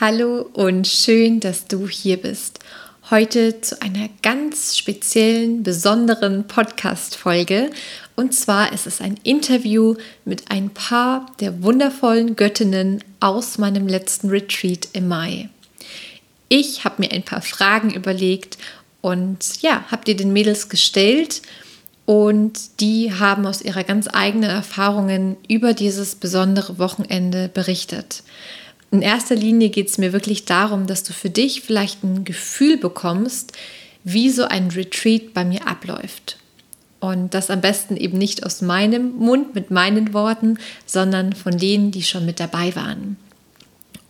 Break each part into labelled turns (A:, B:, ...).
A: Hallo und schön, dass du hier bist. Heute zu einer ganz speziellen, besonderen Podcast-Folge. Und zwar ist es ein Interview mit ein paar der wundervollen Göttinnen aus meinem letzten Retreat im Mai. Ich habe mir ein paar Fragen überlegt und ja, habe dir den Mädels gestellt und die haben aus ihrer ganz eigenen Erfahrungen über dieses besondere Wochenende berichtet. In erster Linie geht es mir wirklich darum, dass du für dich vielleicht ein Gefühl bekommst, wie so ein Retreat bei mir abläuft. Und das am besten eben nicht aus meinem Mund mit meinen Worten, sondern von denen, die schon mit dabei waren.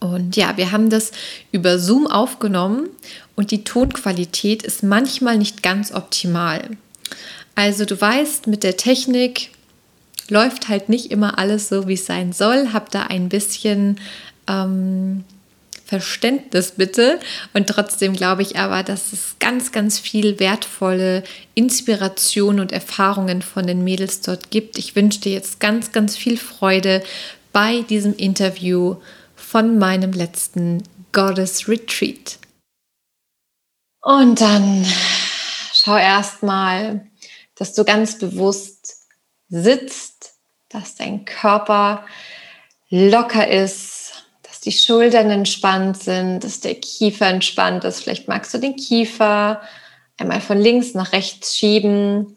A: Und ja, wir haben das über Zoom aufgenommen und die Tonqualität ist manchmal nicht ganz optimal. Also du weißt, mit der Technik läuft halt nicht immer alles so, wie es sein soll. Hab da ein bisschen ähm, Verständnis bitte. Und trotzdem glaube ich aber, dass es ganz, ganz viel wertvolle Inspiration und Erfahrungen von den Mädels dort gibt. Ich wünsche dir jetzt ganz, ganz viel Freude bei diesem Interview von meinem letzten Goddess Retreat. Und dann schau erstmal, dass du ganz bewusst sitzt, dass dein Körper locker ist, die Schultern entspannt sind, dass der Kiefer entspannt ist. Vielleicht magst du den Kiefer einmal von links nach rechts schieben.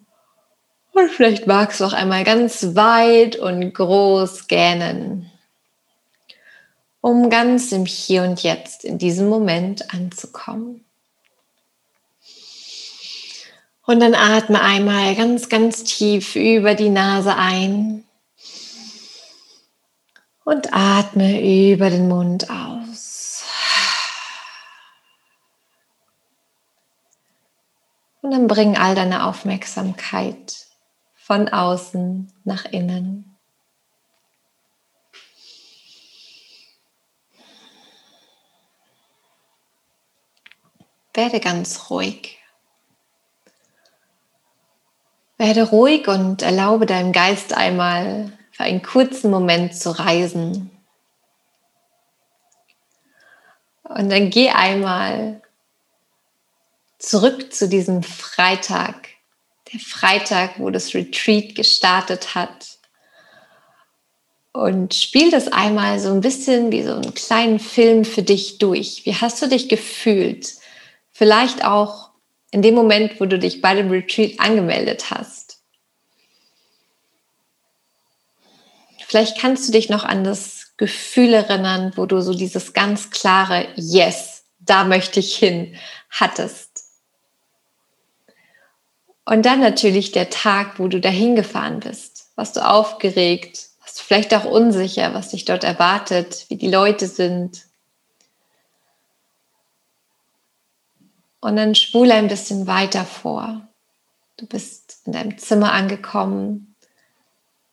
A: Und vielleicht magst du auch einmal ganz weit und groß gähnen, um ganz im Hier und Jetzt in diesem Moment anzukommen. Und dann atme einmal ganz, ganz tief über die Nase ein und atme über den Mund aus. Und dann bring all deine Aufmerksamkeit von außen nach innen. Werde ganz ruhig. Werde ruhig und erlaube deinem Geist einmal für einen kurzen Moment zu reisen. Und dann geh einmal zurück zu diesem Freitag, der Freitag, wo das Retreat gestartet hat. Und spiel das einmal so ein bisschen wie so einen kleinen Film für dich durch. Wie hast du dich gefühlt? Vielleicht auch in dem Moment, wo du dich bei dem Retreat angemeldet hast. Vielleicht kannst du dich noch an das Gefühl erinnern, wo du so dieses ganz klare Yes, da möchte ich hin, hattest. Und dann natürlich der Tag, wo du dahin gefahren bist. Warst du aufgeregt? Warst du vielleicht auch unsicher, was dich dort erwartet, wie die Leute sind? Und dann spule ein bisschen weiter vor. Du bist in deinem Zimmer angekommen,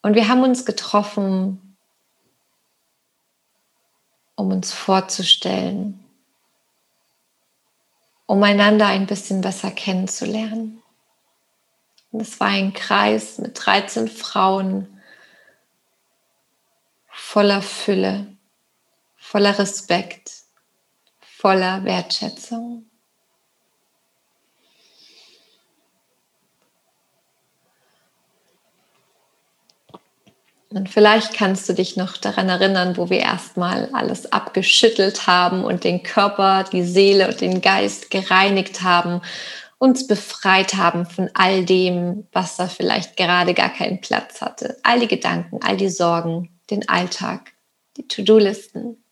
A: und wir haben uns getroffen, um uns vorzustellen, um einander ein bisschen besser kennenzulernen. Und es war ein Kreis mit 13 Frauen voller Fülle, voller Respekt, voller Wertschätzung. Und vielleicht kannst du dich noch daran erinnern, wo wir erstmal alles abgeschüttelt haben und den Körper, die Seele und den Geist gereinigt haben, uns befreit haben von all dem, was da vielleicht gerade gar keinen Platz hatte. All die Gedanken, all die Sorgen, den Alltag, die To-Do-Listen.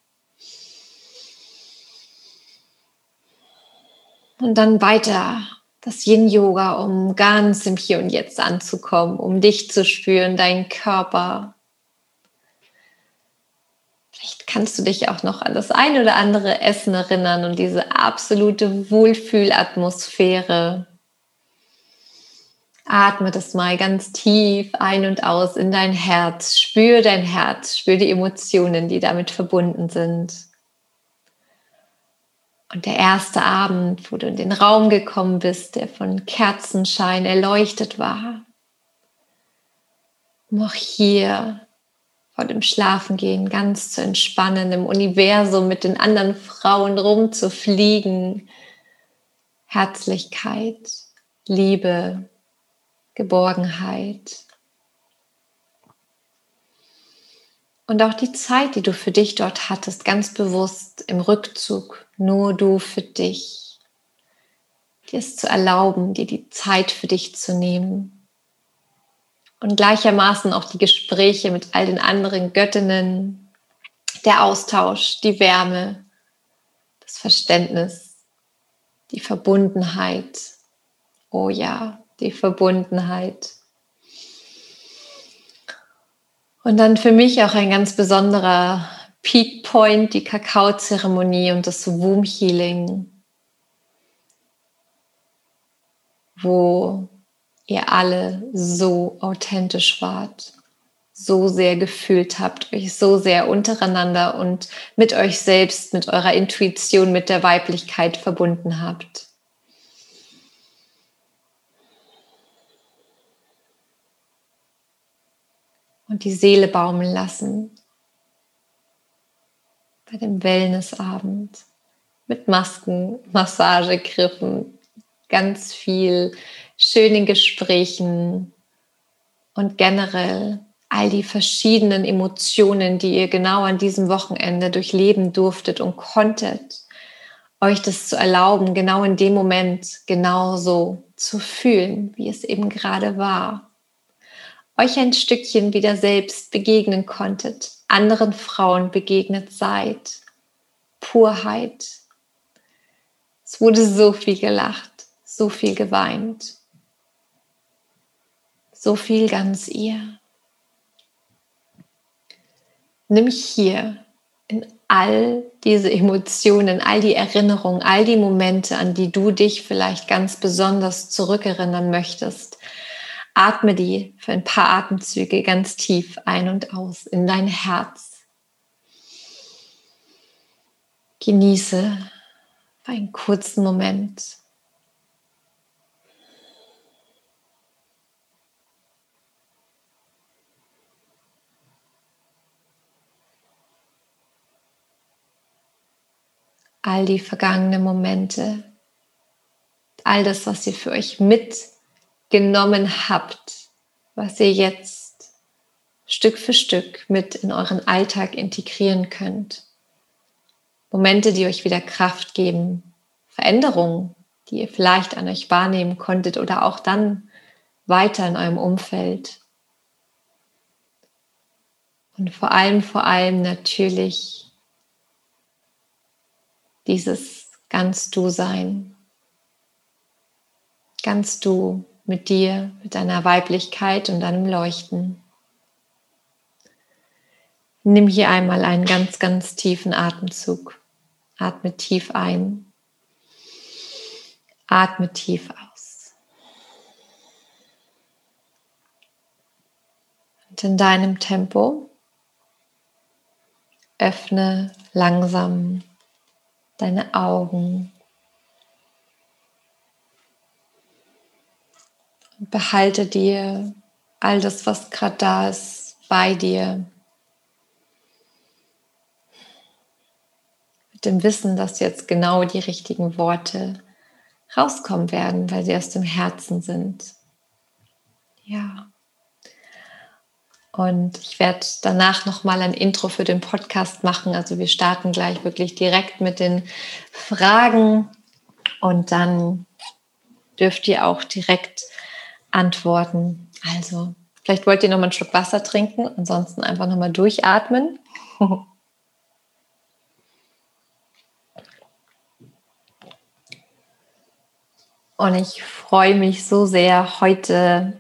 A: Und dann weiter das Yin-Yoga, um ganz im Hier und Jetzt anzukommen, um dich zu spüren, deinen Körper. Vielleicht kannst du dich auch noch an das ein oder andere Essen erinnern und diese absolute Wohlfühlatmosphäre. Atme das mal ganz tief ein und aus in dein Herz. Spür dein Herz, spür die Emotionen, die damit verbunden sind. Und der erste Abend, wo du in den Raum gekommen bist, der von Kerzenschein erleuchtet war, auch hier vor dem Schlafengehen ganz zu entspannen, im Universum mit den anderen Frauen rumzufliegen. Herzlichkeit, Liebe, Geborgenheit. Und auch die Zeit, die du für dich dort hattest, ganz bewusst im Rückzug, nur du für dich, dir es zu erlauben, dir die Zeit für dich zu nehmen. Und gleichermaßen auch die Gespräche mit all den anderen Göttinnen, der Austausch, die Wärme, das Verständnis, die Verbundenheit. Oh ja, die Verbundenheit. Und dann für mich auch ein ganz besonderer Peak Point, die Kakaozeremonie und das Womb Healing, wo ihr alle so authentisch wart, so sehr gefühlt habt, euch so sehr untereinander und mit euch selbst, mit eurer Intuition, mit der Weiblichkeit verbunden habt. und die Seele baumeln lassen. Bei dem Wellnessabend mit Masken, Massagegriffen, ganz viel schönen Gesprächen und generell all die verschiedenen Emotionen, die ihr genau an diesem Wochenende durchleben durftet und konntet, euch das zu erlauben, genau in dem Moment genauso zu fühlen, wie es eben gerade war. Euch ein Stückchen wieder selbst begegnen konntet, anderen Frauen begegnet seid. Purheit. Es wurde so viel gelacht, so viel geweint, so viel ganz ihr. Nimm hier in all diese Emotionen, all die Erinnerungen, all die Momente, an die du dich vielleicht ganz besonders zurückerinnern möchtest, Atme die für ein paar Atemzüge ganz tief ein und aus in dein Herz. Genieße für einen kurzen Moment. all die vergangenen Momente, all das, was ihr für euch mit genommen habt, was ihr jetzt Stück für Stück mit in euren Alltag integrieren könnt. Momente, die euch wieder Kraft geben, Veränderungen, die ihr vielleicht an euch wahrnehmen konntet oder auch dann weiter in eurem Umfeld. Und vor allem, vor allem natürlich dieses ganz du sein. Ganz du mit dir, mit deiner Weiblichkeit und deinem Leuchten. Nimm hier einmal einen ganz, ganz tiefen Atemzug. Atme tief ein. Atme tief aus. Und in deinem Tempo öffne langsam deine Augen behalte dir all das, was gerade da ist, bei dir. Mit dem Wissen, dass jetzt genau die richtigen Worte rauskommen werden, weil sie aus dem Herzen sind. Ja. Und ich werde danach nochmal ein Intro für den Podcast machen. Also wir starten gleich wirklich direkt mit den Fragen und dann dürft ihr auch direkt antworten. Also, vielleicht wollt ihr noch mal einen Schluck Wasser trinken, ansonsten einfach noch mal durchatmen. Und ich freue mich so sehr heute.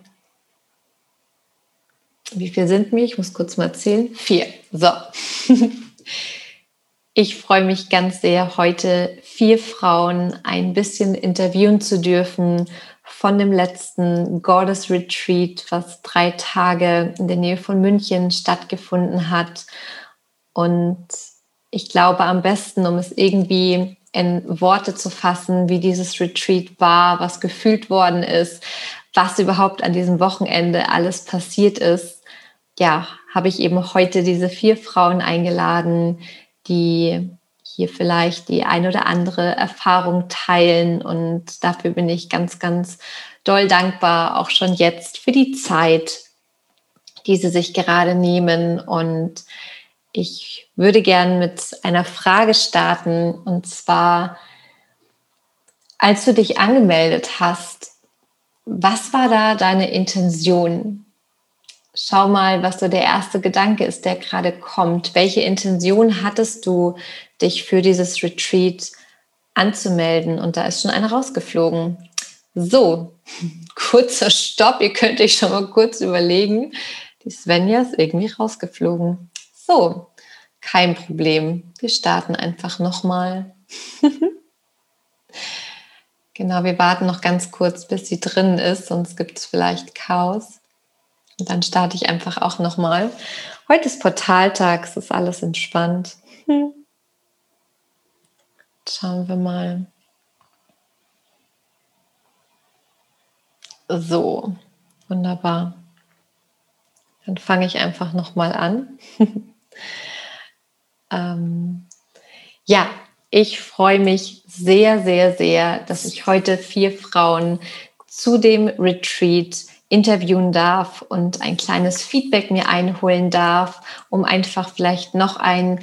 A: Wie viel sind wir? Ich muss kurz mal zählen. Vier. So. Ich freue mich ganz sehr, heute vier Frauen ein bisschen interviewen zu dürfen von dem letzten Goddess Retreat, was drei Tage in der Nähe von München stattgefunden hat. Und ich glaube am besten, um es irgendwie in Worte zu fassen, wie dieses Retreat war, was gefühlt worden ist, was überhaupt an diesem Wochenende alles passiert ist, ja, habe ich eben heute diese vier Frauen eingeladen, die hier vielleicht die ein oder andere Erfahrung teilen. Und dafür bin ich ganz, ganz doll dankbar, auch schon jetzt für die Zeit, die sie sich gerade nehmen. Und ich würde gern mit einer Frage starten. Und zwar, als du dich angemeldet hast, was war da deine Intention? Schau mal, was so der erste Gedanke ist, der gerade kommt. Welche Intention hattest du, dich für dieses Retreat anzumelden? Und da ist schon eine rausgeflogen. So, kurzer Stopp. Ihr könnt euch schon mal kurz überlegen. Die Svenja ist irgendwie rausgeflogen. So, kein Problem. Wir starten einfach nochmal. genau, wir warten noch ganz kurz, bis sie drin ist, sonst gibt es vielleicht Chaos. Und dann starte ich einfach auch nochmal. Heute ist Portaltag, es ist alles entspannt. Hm. Schauen wir mal. So, wunderbar. Dann fange ich einfach nochmal an. ähm, ja, ich freue mich sehr, sehr, sehr, dass ich heute vier Frauen zu dem Retreat interviewen darf und ein kleines Feedback mir einholen darf, um einfach vielleicht noch ein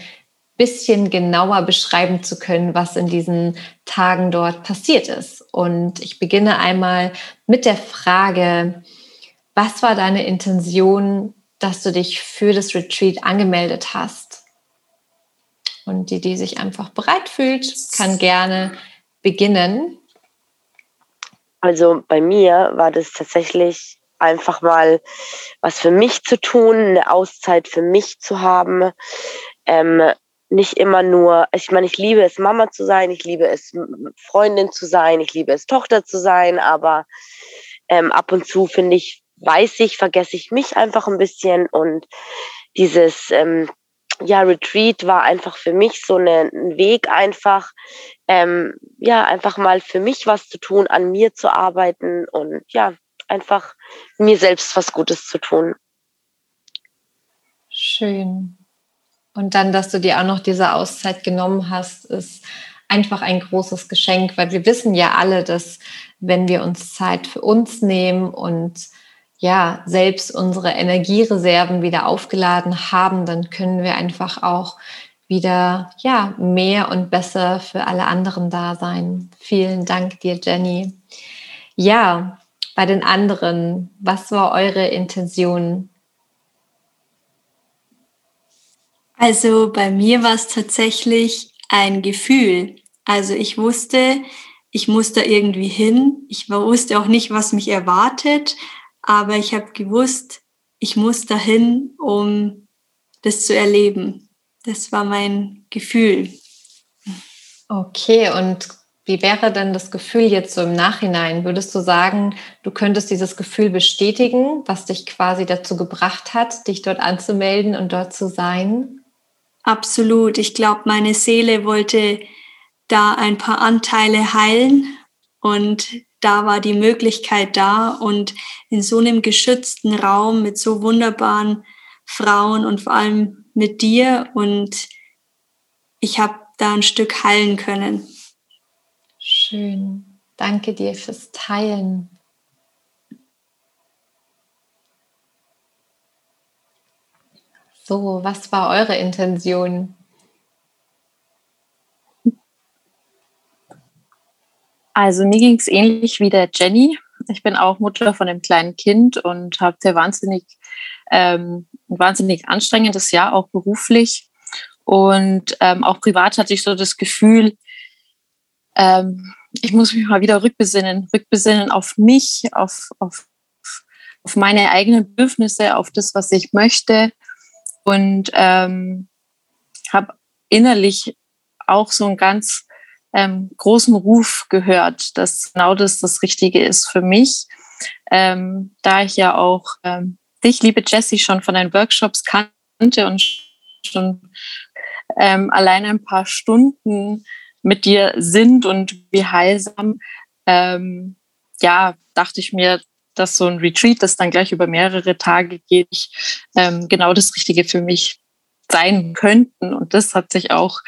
A: bisschen genauer beschreiben zu können, was in diesen Tagen dort passiert ist. Und ich beginne einmal mit der Frage, was war deine Intention, dass du dich für das Retreat angemeldet hast? Und die, die sich einfach bereit fühlt, kann gerne beginnen.
B: Also bei mir war das tatsächlich einfach mal was für mich zu tun, eine Auszeit für mich zu haben. Ähm, nicht immer nur, ich meine, ich liebe es, Mama zu sein, ich liebe es, Freundin zu sein, ich liebe es, Tochter zu sein, aber ähm, ab und zu finde ich, weiß ich, vergesse ich mich einfach ein bisschen und dieses ähm, ja, Retreat war einfach für mich so eine, ein Weg einfach, ähm, ja, einfach mal für mich was zu tun, an mir zu arbeiten und ja, einfach mir selbst was Gutes zu tun.
A: Schön. Und dann, dass du dir auch noch diese Auszeit genommen hast, ist einfach ein großes Geschenk, weil wir wissen ja alle, dass wenn wir uns Zeit für uns nehmen und ja, selbst unsere Energiereserven wieder aufgeladen haben, dann können wir einfach auch wieder ja, mehr und besser für alle anderen da sein. Vielen Dank dir, Jenny. Ja, bei den anderen, was war eure Intention?
C: Also bei mir war es tatsächlich ein Gefühl. Also ich wusste, ich muss da irgendwie hin. Ich wusste auch nicht, was mich erwartet, aber ich habe gewusst, ich muss dahin, um das zu erleben. Das war mein Gefühl.
A: Okay, und wie wäre denn das Gefühl jetzt so im Nachhinein? Würdest du sagen, du könntest dieses Gefühl bestätigen, was dich quasi dazu gebracht hat, dich dort anzumelden und dort zu sein?
C: Absolut. Ich glaube, meine Seele wollte da ein paar Anteile heilen und da war die Möglichkeit da und in so einem geschützten Raum mit so wunderbaren Frauen und vor allem mit dir und ich habe da ein Stück heilen können.
A: Schön. Danke dir fürs Teilen. So, was war eure Intention?
D: Also mir ging es ähnlich wie der Jenny. Ich bin auch Mutter von einem kleinen Kind und habe sehr wahnsinnig, ähm, ein wahnsinnig anstrengendes Jahr, auch beruflich. Und ähm, auch privat hatte ich so das Gefühl, ähm, ich muss mich mal wieder rückbesinnen, rückbesinnen auf mich, auf, auf, auf meine eigenen Bedürfnisse, auf das, was ich möchte. Und ähm, habe innerlich auch so einen ganz ähm, großen Ruf gehört, dass genau das das Richtige ist für mich. Ähm, da ich ja auch ähm, dich, liebe Jessie, schon von deinen Workshops kannte und schon ähm, allein ein paar Stunden mit dir sind und wie heilsam, ähm, ja, dachte ich mir, dass so ein Retreat, das dann gleich über mehrere Tage geht, ähm, genau das Richtige für mich sein könnten. Und das hat sich auch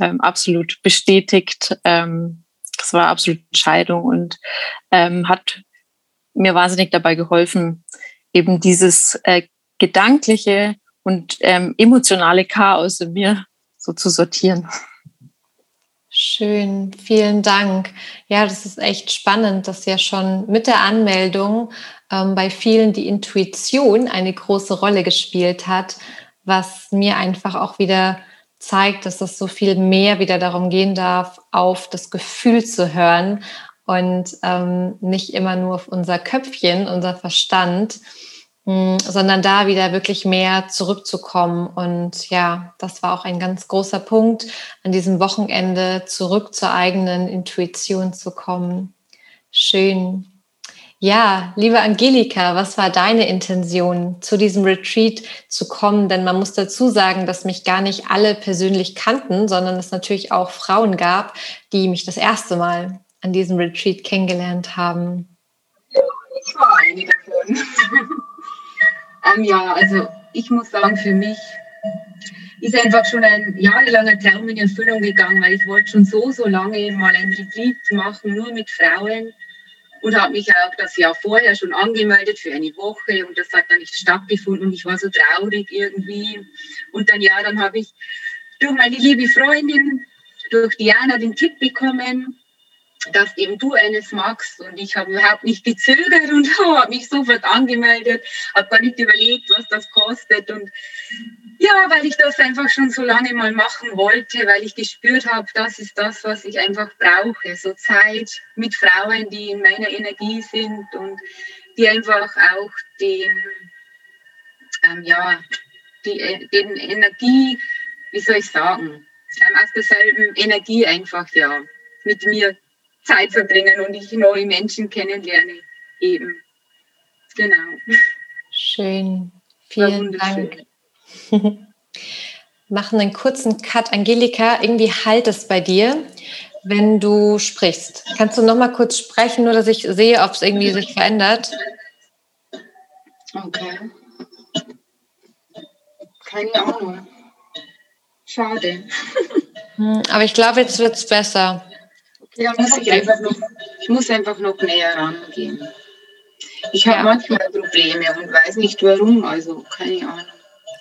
D: ähm, absolut bestätigt. Ähm, das war absolut Entscheidung und ähm, hat mir wahnsinnig dabei geholfen, eben dieses äh, gedankliche und ähm, emotionale Chaos in mir so zu sortieren.
A: Schön, vielen Dank. Ja, das ist echt spannend, dass ja schon mit der Anmeldung ähm, bei vielen die Intuition eine große Rolle gespielt hat, was mir einfach auch wieder zeigt, dass es so viel mehr wieder darum gehen darf, auf das Gefühl zu hören und ähm, nicht immer nur auf unser Köpfchen, unser Verstand, sondern da wieder wirklich mehr zurückzukommen. Und ja, das war auch ein ganz großer Punkt, an diesem Wochenende zurück zur eigenen Intuition zu kommen. Schön. Ja, liebe Angelika, was war deine Intention, zu diesem Retreat zu kommen? Denn man muss dazu sagen, dass mich gar nicht alle persönlich kannten, sondern es natürlich auch Frauen gab, die mich das erste Mal an diesem Retreat kennengelernt haben.
E: Ja, ich war eine davon. ähm, ja, also ich muss sagen, für mich ist einfach schon ein jahrelanger Traum in Erfüllung gegangen, weil ich wollte schon so, so lange mal ein Retreat machen, nur mit Frauen und habe mich auch das Jahr vorher schon angemeldet für eine Woche und das hat dann nicht stattgefunden und ich war so traurig irgendwie. Und dann ja, dann habe ich durch meine liebe Freundin, durch Diana den Tipp bekommen, dass eben du eines magst und ich habe überhaupt nicht gezögert und habe mich sofort angemeldet, habe gar nicht überlegt, was das kostet und ja, weil ich das einfach schon so lange mal machen wollte, weil ich gespürt habe, das ist das, was ich einfach brauche. So Zeit mit Frauen, die in meiner Energie sind und die einfach auch den, ähm, ja, die, äh, den Energie, wie soll ich sagen, ähm, aus derselben Energie einfach, ja, mit mir Zeit verbringen und ich neue Menschen kennenlerne. Eben. Genau.
A: Schön. Vielen Dank. Machen einen kurzen Cut. Angelika, irgendwie halt es bei dir, wenn du sprichst. Kannst du noch mal kurz sprechen, nur dass ich sehe, ob es irgendwie sich verändert?
E: Okay. Keine Ahnung. Schade.
A: Hm, aber ich glaube, jetzt wird es besser.
E: Ja, muss ich einfach noch, ich muss einfach noch näher rangehen. Ich habe ja. manchmal Probleme und weiß nicht warum, also keine Ahnung.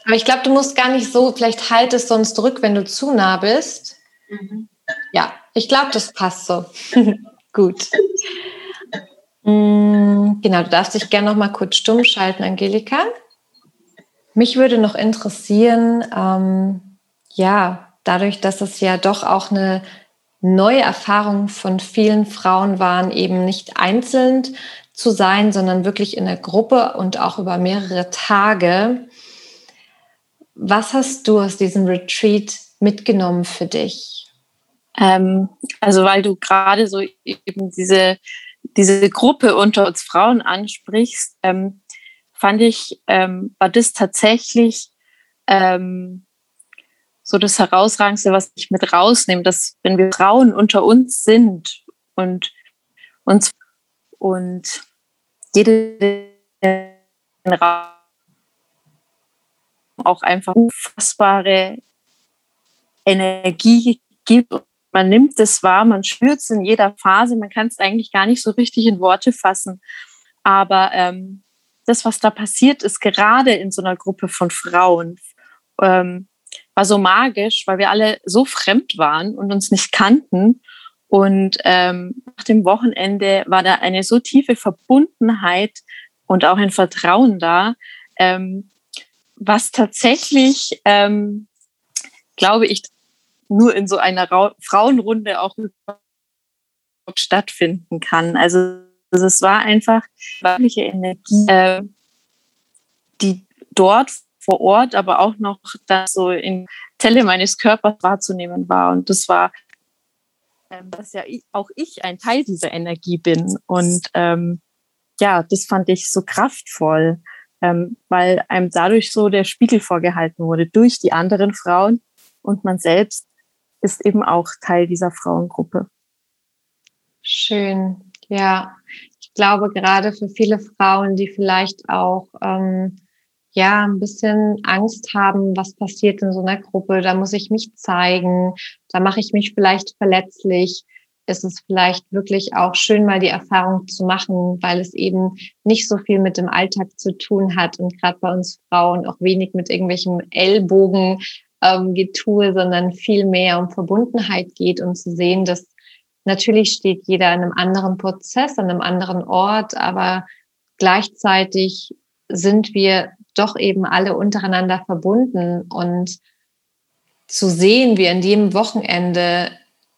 A: Aber ich glaube, du musst gar nicht so, vielleicht halt es sonst zurück, wenn du zu nah bist. Mhm. Ja, ich glaube, das passt so. Gut. Mm, genau, du darfst dich gerne noch mal kurz stumm schalten, Angelika. Mich würde noch interessieren, ähm, ja, dadurch, dass es ja doch auch eine neue Erfahrung von vielen Frauen waren, eben nicht einzeln zu sein, sondern wirklich in der Gruppe und auch über mehrere Tage. Was hast du aus diesem Retreat mitgenommen für dich?
D: Ähm, also weil du gerade so eben diese, diese Gruppe unter uns Frauen ansprichst, ähm, fand ich, ähm, war das tatsächlich ähm, so das Herausragendste, was ich mit rausnehme, dass wenn wir Frauen unter uns sind und uns und jede auch einfach unfassbare Energie gibt. Man nimmt es wahr, man spürt es in jeder Phase, man kann es eigentlich gar nicht so richtig in Worte fassen. Aber ähm, das, was da passiert ist, gerade in so einer Gruppe von Frauen, ähm, war so magisch, weil wir alle so fremd waren und uns nicht kannten. Und ähm, nach dem Wochenende war da eine so tiefe Verbundenheit und auch ein Vertrauen da, ähm, was tatsächlich, ähm, glaube ich, nur in so einer Ra Frauenrunde auch stattfinden kann. Also, es war einfach weibliche Energie, äh, die dort vor Ort, aber auch noch das so in Zelle meines Körpers wahrzunehmen war. Und das war, ähm, dass ja auch ich ein Teil dieser Energie bin. Und ähm, ja, das fand ich so kraftvoll, ähm, weil einem dadurch so der Spiegel vorgehalten wurde durch die anderen Frauen und man selbst ist eben auch Teil dieser Frauengruppe.
A: Schön, ja. Ich glaube, gerade für viele Frauen, die vielleicht auch ähm, ja ein bisschen Angst haben, was passiert in so einer Gruppe, da muss ich mich zeigen, da mache ich mich vielleicht verletzlich. Ist es vielleicht wirklich auch schön, mal die Erfahrung zu machen, weil es eben nicht so viel mit dem Alltag zu tun hat und gerade bei uns Frauen auch wenig mit irgendwelchem Ellbogen ähm, Getue, sondern viel mehr um Verbundenheit geht und zu sehen, dass natürlich steht jeder in einem anderen Prozess, an einem anderen Ort, aber gleichzeitig sind wir doch eben alle untereinander verbunden und zu sehen, wie in jedem Wochenende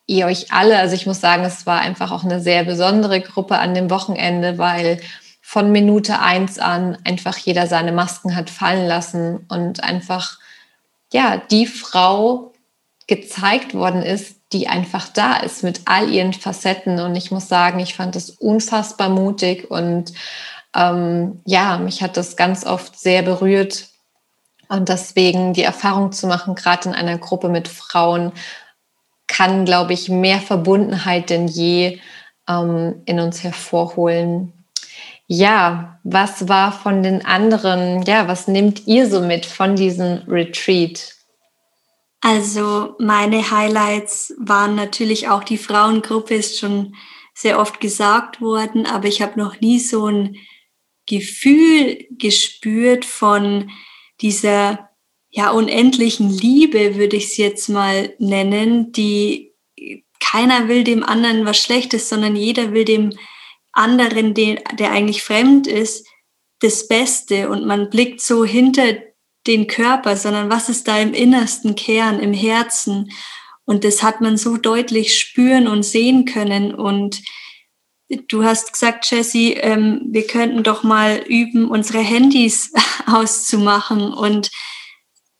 A: ihr euch alle, also ich muss sagen, es war einfach auch eine sehr besondere Gruppe an dem Wochenende, weil von Minute eins an einfach jeder seine Masken hat fallen lassen und einfach, ja, die Frau gezeigt worden ist, die einfach da ist mit all ihren Facetten. Und ich muss sagen, ich fand es unfassbar mutig und ähm, ja, mich hat das ganz oft sehr berührt. Und deswegen die Erfahrung zu machen, gerade in einer Gruppe mit Frauen, kann, glaube ich, mehr Verbundenheit denn je ähm, in uns hervorholen. Ja, was war von den anderen, ja, was nehmt ihr so mit von diesem Retreat?
C: Also meine Highlights waren natürlich auch die Frauengruppe, ist schon sehr oft gesagt worden, aber ich habe noch nie so ein Gefühl gespürt von dieser ja, unendlichen Liebe, würde ich es jetzt mal nennen, die keiner will dem anderen was Schlechtes, sondern jeder will dem anderen, den, der eigentlich fremd ist, das Beste und man blickt so hinter den Körper, sondern was ist da im innersten Kern, im Herzen. Und das hat man so deutlich spüren und sehen können. Und du hast gesagt, Jessie, ähm, wir könnten doch mal üben, unsere Handys auszumachen. Und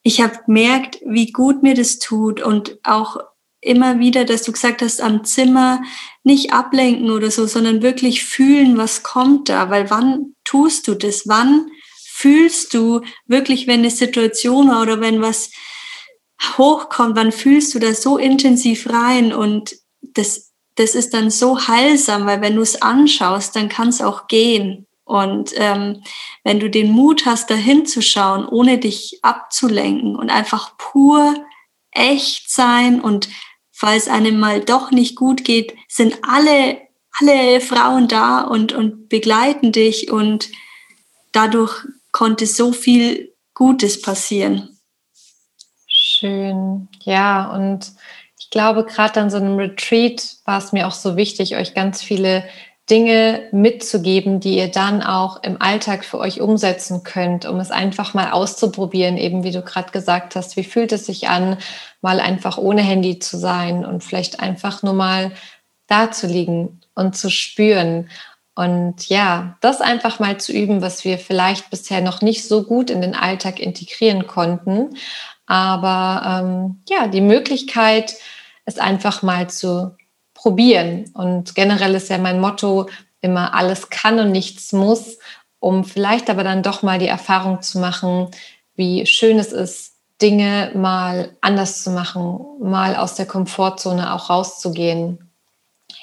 C: ich habe gemerkt, wie gut mir das tut. Und auch immer wieder, dass du gesagt hast, am Zimmer nicht ablenken oder so, sondern wirklich fühlen, was kommt da, weil wann tust du das? Wann fühlst du wirklich, wenn eine Situation war oder wenn was hochkommt, wann fühlst du da so intensiv rein? Und das, das ist dann so heilsam, weil wenn du es anschaust, dann kann es auch gehen. Und ähm, wenn du den Mut hast, da hinzuschauen, ohne dich abzulenken und einfach pur echt sein und falls einem mal doch nicht gut geht, sind alle, alle Frauen da und, und begleiten dich und dadurch konnte so viel Gutes passieren.
A: Schön, ja, und ich glaube, gerade an so einem Retreat war es mir auch so wichtig, euch ganz viele Dinge mitzugeben, die ihr dann auch im Alltag für euch umsetzen könnt, um es einfach mal auszuprobieren, eben wie du gerade gesagt hast, wie fühlt es sich an, mal einfach ohne Handy zu sein und vielleicht einfach nur mal da zu liegen und zu spüren. Und ja, das einfach mal zu üben, was wir vielleicht bisher noch nicht so gut in den Alltag integrieren konnten. Aber ähm, ja, die Möglichkeit, es einfach mal zu probieren. Und generell ist ja mein Motto immer, alles kann und nichts muss, um vielleicht aber dann doch mal die Erfahrung zu machen, wie schön es ist, Dinge mal anders zu machen, mal aus der Komfortzone auch rauszugehen.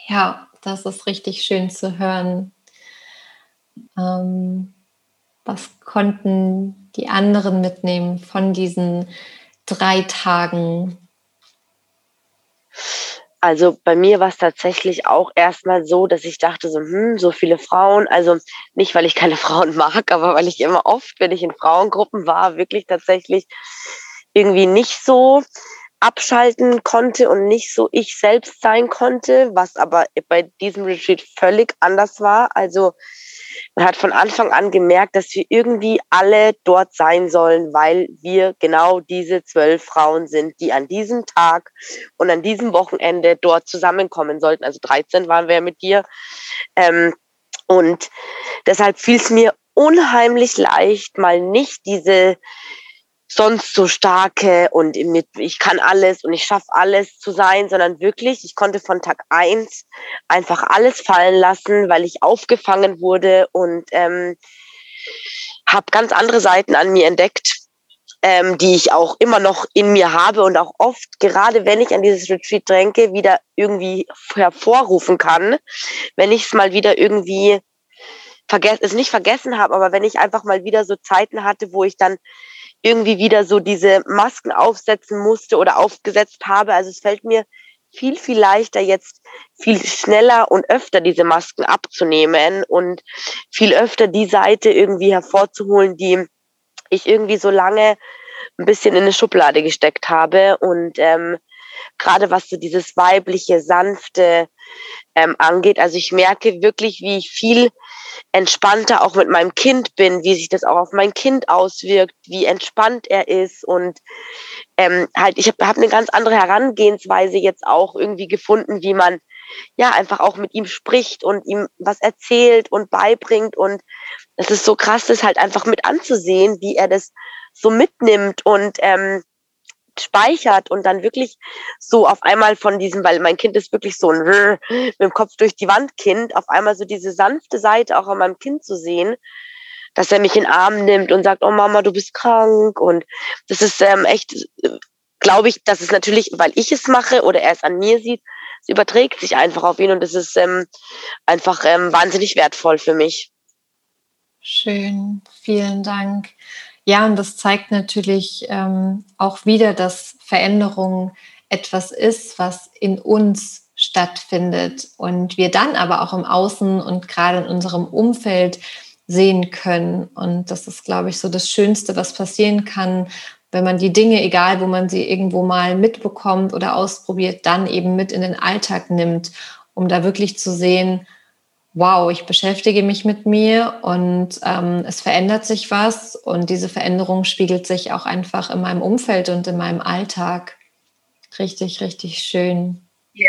A: Ja, das ist richtig schön zu hören. Ähm, was konnten die anderen mitnehmen von diesen drei Tagen?
B: Also bei mir war es tatsächlich auch erstmal so, dass ich dachte so, hm, so viele Frauen, also nicht, weil ich keine Frauen mag, aber weil ich immer oft, wenn ich in Frauengruppen war, wirklich tatsächlich irgendwie nicht so abschalten konnte und nicht so ich selbst sein konnte, was aber bei diesem Retreat völlig anders war. Also man hat von Anfang an gemerkt, dass wir irgendwie alle dort sein sollen, weil wir genau diese zwölf Frauen sind, die an diesem Tag und an diesem Wochenende dort zusammenkommen sollten. Also 13 waren wir mit dir. Ähm, und deshalb fiel es mir unheimlich leicht, mal nicht diese sonst so starke und mit, ich kann alles und ich schaffe alles zu sein, sondern wirklich, ich konnte von Tag eins einfach alles fallen lassen, weil ich aufgefangen wurde und ähm, habe ganz andere Seiten an mir entdeckt, ähm, die ich auch immer noch in mir habe und auch oft, gerade wenn ich an dieses Retreat denke, wieder irgendwie hervorrufen kann, wenn ich es mal wieder irgendwie vergessen, es nicht vergessen habe, aber wenn ich einfach mal wieder so Zeiten hatte, wo ich dann irgendwie wieder so diese Masken aufsetzen musste oder aufgesetzt habe. Also es fällt mir viel, viel leichter jetzt viel schneller und öfter diese Masken abzunehmen und viel öfter die Seite irgendwie hervorzuholen, die ich irgendwie so lange ein bisschen in eine Schublade gesteckt habe. Und ähm, gerade was so dieses weibliche, sanfte ähm, angeht. Also ich merke wirklich, wie ich viel entspannter auch mit meinem Kind bin, wie sich das auch auf mein Kind auswirkt, wie entspannt er ist und ähm, halt, ich habe hab eine ganz andere Herangehensweise jetzt auch irgendwie gefunden, wie man ja einfach auch mit ihm spricht und ihm was erzählt und beibringt und es ist so krass, das halt einfach mit anzusehen, wie er das so mitnimmt und ähm, speichert und dann wirklich so auf einmal von diesem, weil mein Kind ist wirklich so ein mit dem Kopf durch die Wand Kind, auf einmal so diese sanfte Seite auch an meinem Kind zu sehen, dass er mich in den Arm nimmt und sagt, oh Mama, du bist krank und das ist ähm, echt, glaube ich, dass es natürlich, weil ich es mache oder er es an mir sieht, es überträgt sich einfach auf ihn und es ist ähm, einfach ähm, wahnsinnig wertvoll für mich.
A: Schön, vielen Dank. Ja, und das zeigt natürlich ähm, auch wieder, dass Veränderung etwas ist, was in uns stattfindet und wir dann aber auch im Außen und gerade in unserem Umfeld sehen können. Und das ist, glaube ich, so das Schönste, was passieren kann, wenn man die Dinge, egal wo man sie irgendwo mal mitbekommt oder ausprobiert, dann eben mit in den Alltag nimmt, um da wirklich zu sehen, wow, ich beschäftige mich mit mir und ähm, es verändert sich was und diese Veränderung spiegelt sich auch einfach in meinem Umfeld und in meinem Alltag. Richtig, richtig schön.
E: Ja,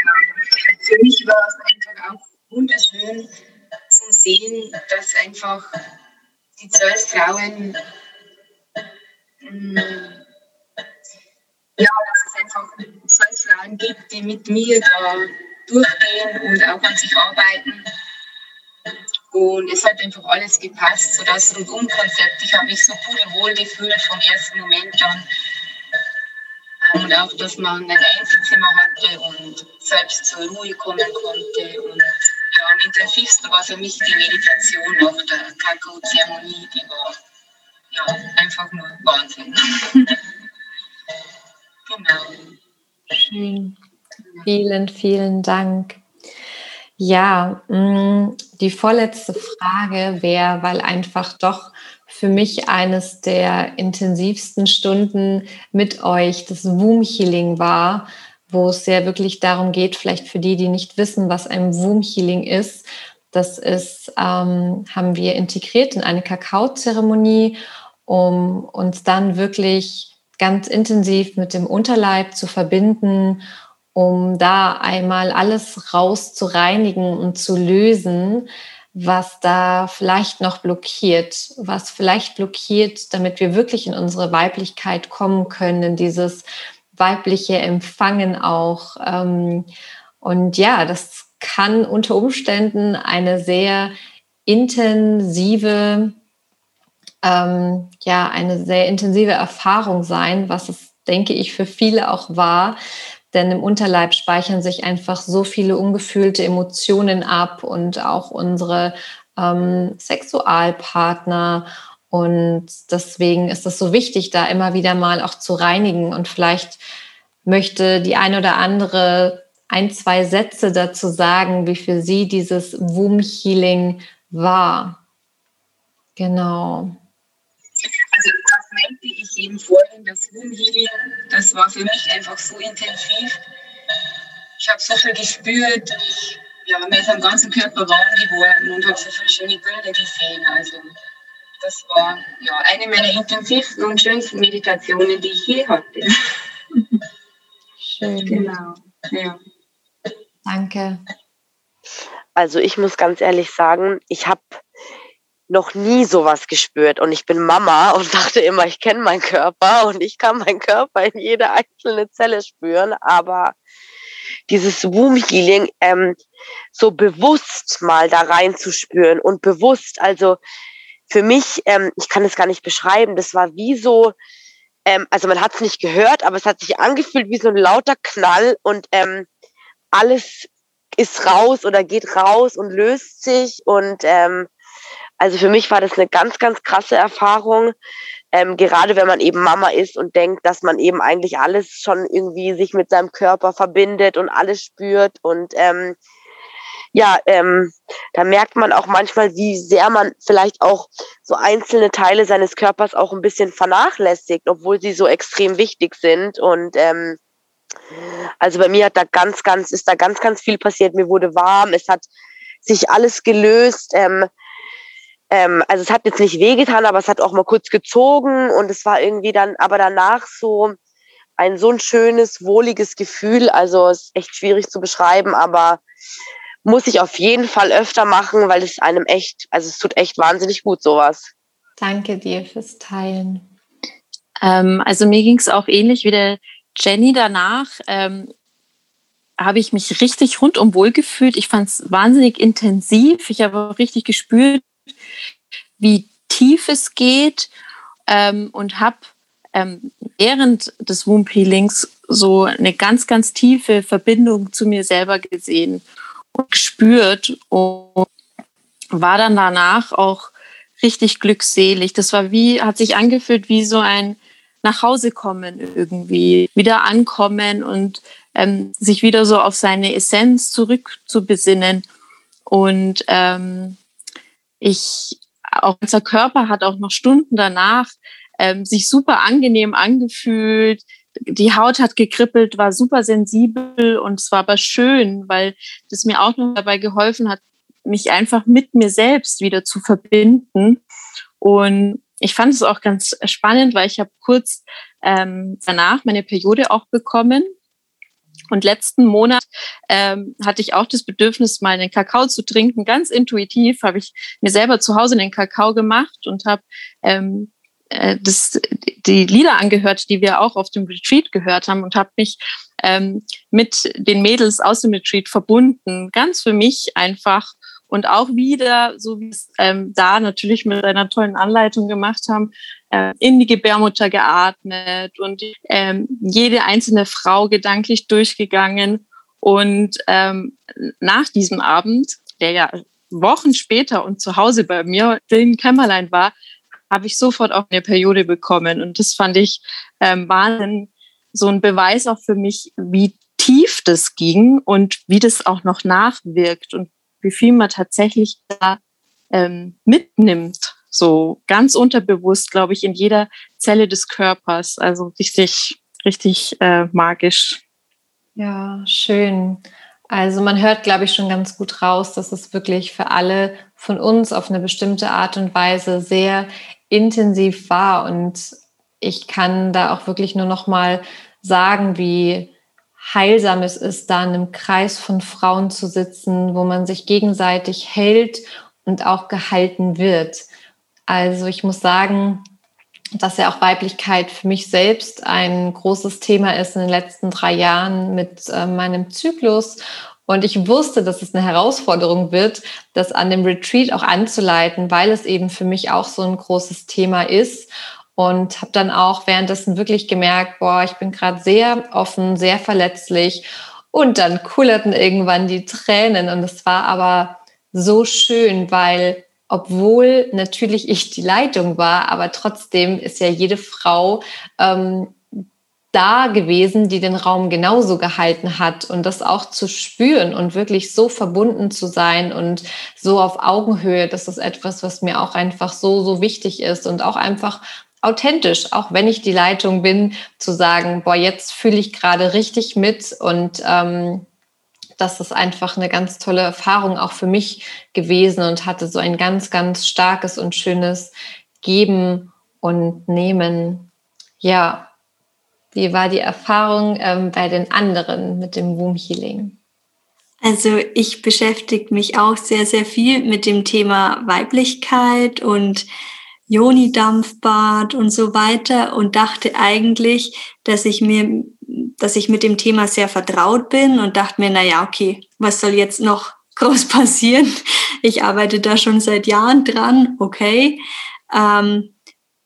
E: für mich war es einfach auch wunderschön zu sehen, dass einfach die zwölf Frauen, mm, ja, dass es einfach zwölf Frauen gibt, die mit mir da durchgehen und auch an sich arbeiten und es hat einfach alles gepasst, so das Rundum-Konzept. Ich habe mich so wohl gefühlt vom ersten Moment an. Und auch, dass man ein Einzelzimmer hatte und selbst zur Ruhe kommen konnte. Und ja, am intensivsten war für mich die Meditation nach der Kakao-Zeremonie. Die war ja, einfach nur Wahnsinn.
A: genau. Schön. Vielen, vielen Dank. Ja, mm, die vorletzte Frage wäre, weil einfach doch für mich eines der intensivsten Stunden mit euch das Womb Healing war, wo es ja wirklich darum geht, vielleicht für die, die nicht wissen, was ein Womb Healing ist. Das ist, ähm, haben wir integriert in eine Kakaozeremonie, um uns dann wirklich ganz intensiv mit dem Unterleib zu verbinden um da einmal alles raus zu reinigen und zu lösen, was da vielleicht noch blockiert, was vielleicht blockiert, damit wir wirklich in unsere Weiblichkeit kommen können, in dieses weibliche Empfangen auch. Ähm, und ja, das kann unter Umständen eine sehr intensive, ähm, ja, eine sehr intensive Erfahrung sein, was es, denke ich, für viele auch war, denn im Unterleib speichern sich einfach so viele ungefühlte Emotionen ab und auch unsere ähm, Sexualpartner. Und deswegen ist es so wichtig, da immer wieder mal auch zu reinigen. Und vielleicht möchte die ein oder andere ein, zwei Sätze dazu sagen, wie für sie dieses Womb Healing war. Genau
E: ich eben vorhin, das Womb-Healing, das war für mich einfach so intensiv. Ich habe so viel gespürt, ich, ja, mir ist am ganzen Körper warm geworden und habe so viele schöne Bilder gesehen. Also das war ja, eine meiner intensivsten und schönsten Meditationen, die ich je hatte.
A: Schön. Genau. Ja. Danke.
B: Also ich muss ganz ehrlich sagen, ich habe noch nie sowas gespürt. Und ich bin Mama und dachte immer, ich kenne meinen Körper und ich kann meinen Körper in jede einzelne Zelle spüren, aber dieses Womb Healing ähm, so bewusst mal da reinzuspüren und bewusst, also für mich, ähm, ich kann es gar nicht beschreiben, das war wie so, ähm, also man hat es nicht gehört, aber es hat sich angefühlt wie so ein lauter Knall und ähm, alles ist raus oder geht raus und löst sich und ähm, also für mich war das eine ganz, ganz krasse Erfahrung, ähm, gerade wenn man eben Mama ist und denkt, dass man eben eigentlich alles schon irgendwie sich mit seinem Körper verbindet und alles spürt und ähm, ja, ähm, da merkt man auch manchmal, wie sehr man vielleicht auch so einzelne Teile seines Körpers auch ein bisschen vernachlässigt, obwohl sie so extrem wichtig sind. Und ähm, also bei mir hat da ganz, ganz, ist da ganz, ganz viel passiert. Mir wurde warm, es hat sich alles gelöst. Ähm, ähm, also es hat jetzt nicht wehgetan, aber es hat auch mal kurz gezogen und es war irgendwie dann, aber danach so ein so ein schönes, wohliges Gefühl. Also es ist echt schwierig zu beschreiben, aber muss ich auf jeden Fall öfter machen, weil es einem echt, also es tut echt wahnsinnig gut, sowas.
A: Danke dir fürs Teilen.
D: Ähm, also mir ging es auch ähnlich wie der Jenny danach. Ähm, habe ich mich richtig rundum wohl gefühlt. Ich fand es wahnsinnig intensiv. Ich habe auch richtig gespürt, wie tief es geht ähm, und habe ähm, während des Womb Healings so eine ganz, ganz tiefe Verbindung zu mir selber gesehen und gespürt und war dann danach auch richtig glückselig. Das war wie, hat sich angefühlt wie so ein nach Hause kommen irgendwie, wieder ankommen und ähm, sich wieder so auf seine Essenz zurückzubesinnen. Und ähm, ich, auch unser Körper hat auch noch Stunden danach ähm, sich super angenehm angefühlt. Die Haut hat gekribbelt, war super sensibel und es war aber schön, weil das mir auch noch dabei geholfen hat, mich einfach mit mir selbst wieder zu verbinden. Und ich fand es auch ganz spannend, weil ich habe kurz ähm, danach meine Periode auch bekommen und letzten Monat ähm, hatte ich auch das Bedürfnis, mal einen Kakao zu trinken. Ganz intuitiv habe ich mir selber zu Hause einen Kakao gemacht und habe ähm, äh, das, die Lieder angehört, die wir auch auf dem Retreat gehört haben und habe mich ähm, mit den Mädels aus dem Retreat verbunden. Ganz für mich einfach und auch wieder, so wie es ähm, da natürlich mit einer tollen Anleitung gemacht haben, äh, in die Gebärmutter geatmet und ähm, jede einzelne Frau gedanklich durchgegangen. Und ähm, nach diesem Abend, der ja Wochen später und zu Hause bei mir im Kämmerlein war, habe ich sofort auch eine Periode bekommen. Und das fand ich ähm, Wahnsinn, so ein Beweis auch für mich, wie tief das ging und wie das auch noch nachwirkt und wie viel man tatsächlich da ähm, mitnimmt. So ganz unterbewusst, glaube ich, in jeder Zelle des Körpers. Also richtig, richtig äh, magisch.
A: Ja, schön. Also man hört, glaube ich, schon ganz gut raus, dass es wirklich für alle von uns auf eine bestimmte Art und Weise sehr intensiv war. Und ich kann da auch wirklich nur noch mal sagen, wie heilsam es ist, da in einem Kreis von Frauen zu sitzen, wo man sich gegenseitig hält und auch gehalten wird. Also ich muss sagen, dass ja auch Weiblichkeit für mich selbst ein großes Thema ist in den letzten drei Jahren mit äh, meinem Zyklus. Und ich wusste, dass es eine Herausforderung wird, das an dem Retreat auch anzuleiten, weil es eben für mich auch so ein großes Thema ist und habe dann auch währenddessen wirklich gemerkt, boah, ich bin gerade sehr offen, sehr verletzlich. Und dann kullerten irgendwann die Tränen. Und es war aber so schön, weil obwohl natürlich ich die Leitung war, aber trotzdem ist ja jede Frau ähm, da gewesen, die den Raum genauso gehalten hat. Und das auch zu spüren und wirklich so verbunden zu sein und so auf Augenhöhe, das ist etwas, was mir auch einfach so, so wichtig ist. Und auch einfach authentisch, auch wenn ich die Leitung bin, zu sagen, boah, jetzt fühle ich gerade richtig mit und ähm, das ist einfach eine ganz tolle Erfahrung auch für mich gewesen und hatte so ein ganz, ganz starkes und schönes Geben und Nehmen. Ja, wie war die Erfahrung ähm, bei den anderen mit dem Womb Healing?
C: Also ich beschäftige mich auch sehr, sehr viel mit dem Thema Weiblichkeit und Joni-Dampfbad und so weiter und dachte eigentlich, dass ich mir, dass ich mit dem Thema sehr vertraut bin und dachte mir, na ja, okay, was soll jetzt noch groß passieren? Ich arbeite da schon seit Jahren dran, okay. Ähm,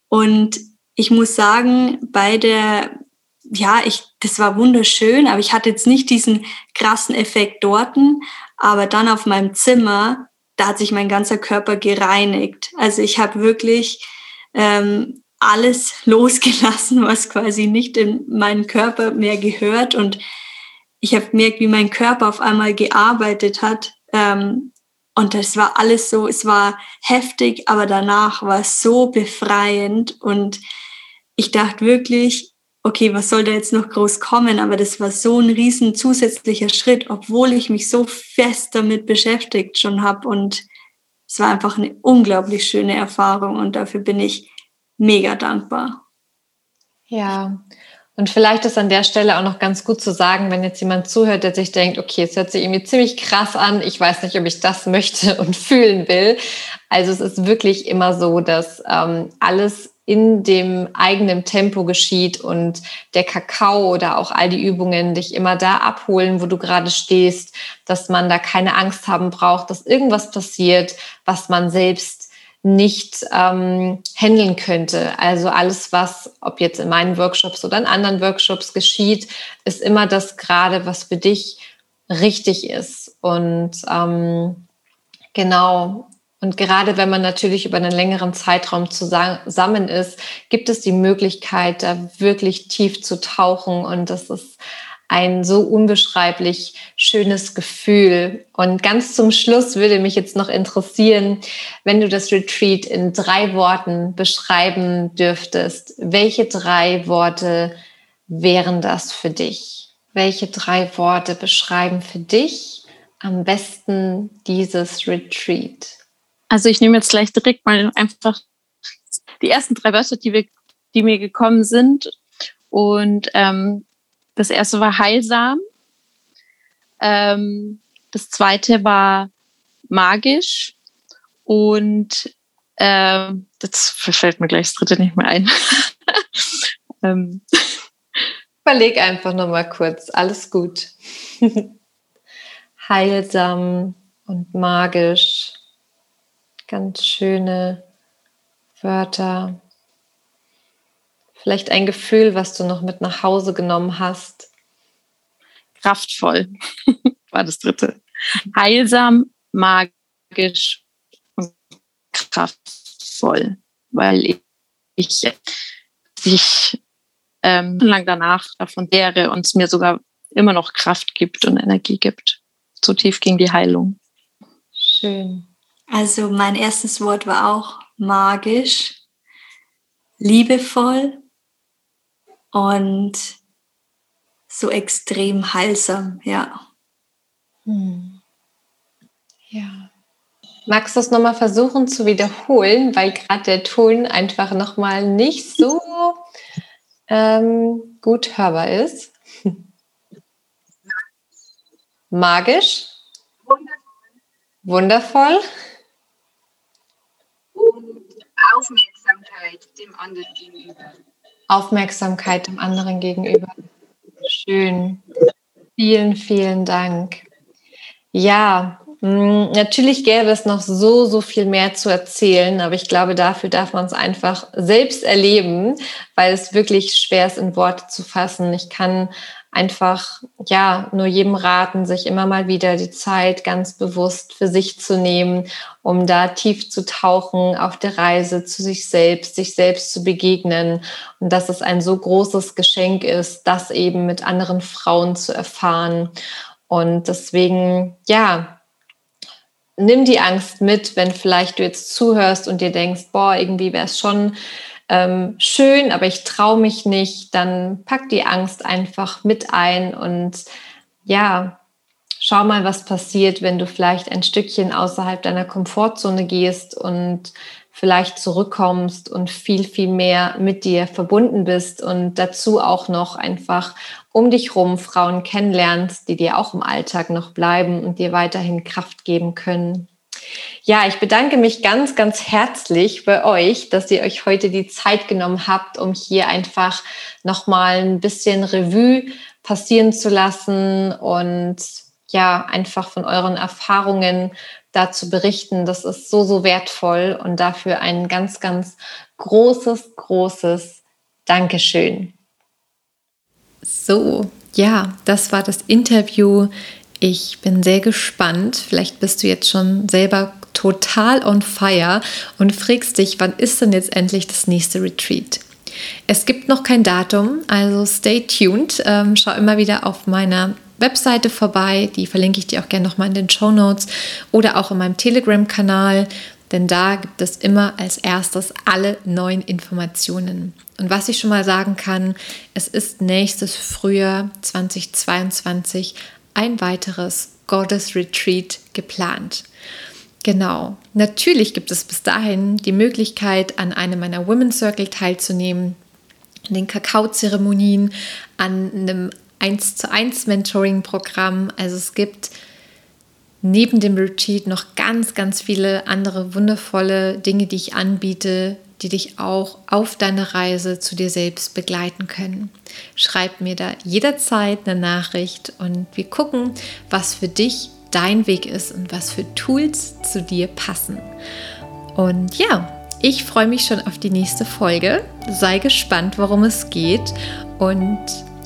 C: und ich muss sagen, bei der, ja, ich, das war wunderschön, aber ich hatte jetzt nicht diesen krassen Effekt dorten, aber dann auf meinem Zimmer da hat sich mein ganzer Körper gereinigt. Also ich habe wirklich ähm, alles losgelassen, was quasi nicht in meinen Körper mehr gehört. Und ich habe gemerkt, wie mein Körper auf einmal gearbeitet hat. Ähm, und das war alles so, es war heftig, aber danach war es so befreiend. Und ich dachte wirklich, okay, was soll da jetzt noch groß kommen? Aber das war so ein riesen zusätzlicher Schritt, obwohl ich mich so fest damit beschäftigt schon habe. Und es war einfach eine unglaublich schöne Erfahrung und dafür bin ich mega dankbar.
A: Ja, und vielleicht ist an der Stelle auch noch ganz gut zu sagen, wenn jetzt jemand zuhört, der sich denkt, okay, es hört sich irgendwie ziemlich krass an, ich weiß nicht, ob ich das möchte und fühlen will. Also es ist wirklich immer so, dass ähm, alles in dem eigenen Tempo geschieht und der Kakao oder auch all die Übungen dich immer da abholen, wo du gerade stehst, dass man da keine Angst haben braucht, dass irgendwas passiert, was man selbst nicht ähm, handeln könnte. Also alles, was, ob jetzt in meinen Workshops oder in anderen Workshops geschieht, ist immer das gerade, was für dich richtig ist. Und ähm, genau, und gerade wenn man natürlich über einen längeren Zeitraum zusammen ist, gibt es die Möglichkeit, da wirklich tief zu tauchen. Und das ist ein so unbeschreiblich schönes Gefühl. Und ganz zum Schluss würde mich jetzt noch interessieren, wenn du das Retreat in drei Worten beschreiben dürftest. Welche drei Worte wären das für dich? Welche drei Worte beschreiben für dich am besten dieses Retreat?
D: Also ich nehme jetzt gleich direkt mal einfach die ersten drei Wörter, die, wir, die mir gekommen sind. Und ähm, das erste war heilsam. Ähm, das zweite war magisch. Und ähm, jetzt fällt mir gleich das dritte nicht mehr ein.
A: ähm. Überleg einfach nochmal kurz. Alles gut. heilsam und magisch ganz schöne Wörter. Vielleicht ein Gefühl, was du noch mit nach Hause genommen hast.
D: Kraftvoll war das dritte. Heilsam, magisch und kraftvoll, weil ich, ich, ich ähm, lang danach davon wäre und es mir sogar immer noch Kraft gibt und Energie gibt. So tief ging die Heilung.
A: Schön.
C: Also mein erstes Wort war auch magisch, liebevoll und so extrem heilsam, ja. Hm.
A: Ja. Magst du es nochmal versuchen zu wiederholen, weil gerade der Ton einfach nochmal nicht so ähm, gut hörbar ist? Magisch? Wundervoll. Wundervoll.
E: Aufmerksamkeit dem anderen gegenüber.
A: Aufmerksamkeit dem anderen gegenüber. Schön. Vielen, vielen Dank. Ja, mm, natürlich gäbe es noch so, so viel mehr zu erzählen, aber ich glaube, dafür darf man es einfach selbst erleben, weil es wirklich schwer ist, in Worte zu fassen. Ich kann einfach, ja, nur jedem raten, sich immer mal wieder die Zeit ganz bewusst für sich zu nehmen, um da tief zu tauchen auf der Reise zu sich selbst, sich selbst zu begegnen. Und dass es ein so großes Geschenk ist, das eben mit anderen Frauen zu erfahren. Und deswegen, ja, nimm die Angst mit, wenn vielleicht du jetzt zuhörst und dir denkst, boah, irgendwie wäre es schon ähm, schön, aber ich traue mich nicht, dann pack die Angst einfach mit ein und ja, schau mal, was passiert, wenn du vielleicht ein Stückchen außerhalb deiner Komfortzone gehst und vielleicht zurückkommst und viel, viel mehr mit dir verbunden bist und dazu auch noch einfach um dich rum Frauen kennenlernst, die dir auch im Alltag noch bleiben und dir weiterhin Kraft geben können. Ja, ich bedanke mich ganz, ganz herzlich bei euch, dass ihr euch heute die Zeit genommen habt, um hier einfach nochmal ein bisschen Revue passieren zu lassen und ja, einfach von euren Erfahrungen dazu berichten. Das ist so, so wertvoll und dafür ein ganz, ganz großes, großes Dankeschön. So, ja, das war das Interview. Ich bin sehr gespannt. Vielleicht bist du jetzt schon selber total on fire und fragst dich, wann ist denn jetzt endlich das nächste Retreat? Es gibt noch kein Datum, also stay tuned. Ähm, schau immer wieder auf meiner Webseite vorbei, die verlinke ich dir auch gerne nochmal in den Show Notes oder auch in meinem Telegram-Kanal, denn da gibt es immer als erstes alle neuen Informationen. Und was ich schon mal sagen kann, es ist nächstes Frühjahr 2022 ein weiteres Goddess Retreat geplant. Genau. Natürlich gibt es bis dahin die Möglichkeit, an einem meiner Women's Circle teilzunehmen, an den Kakaozeremonien, an einem 1 zu 1 Mentoring-Programm. Also es gibt neben dem Retreat noch ganz, ganz viele andere wundervolle Dinge, die ich anbiete, die dich auch auf deiner Reise zu dir selbst begleiten können. Schreib mir da jederzeit eine Nachricht und wir gucken, was für dich dein Weg ist und was für Tools zu dir passen. Und ja, ich freue mich schon auf die nächste Folge. Sei gespannt, worum es geht und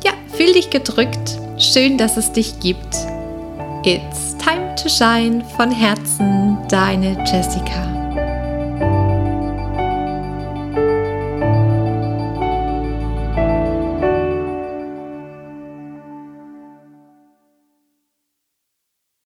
A: ja, fühl dich gedrückt. Schön, dass es dich gibt. It's time to shine von Herzen, deine Jessica.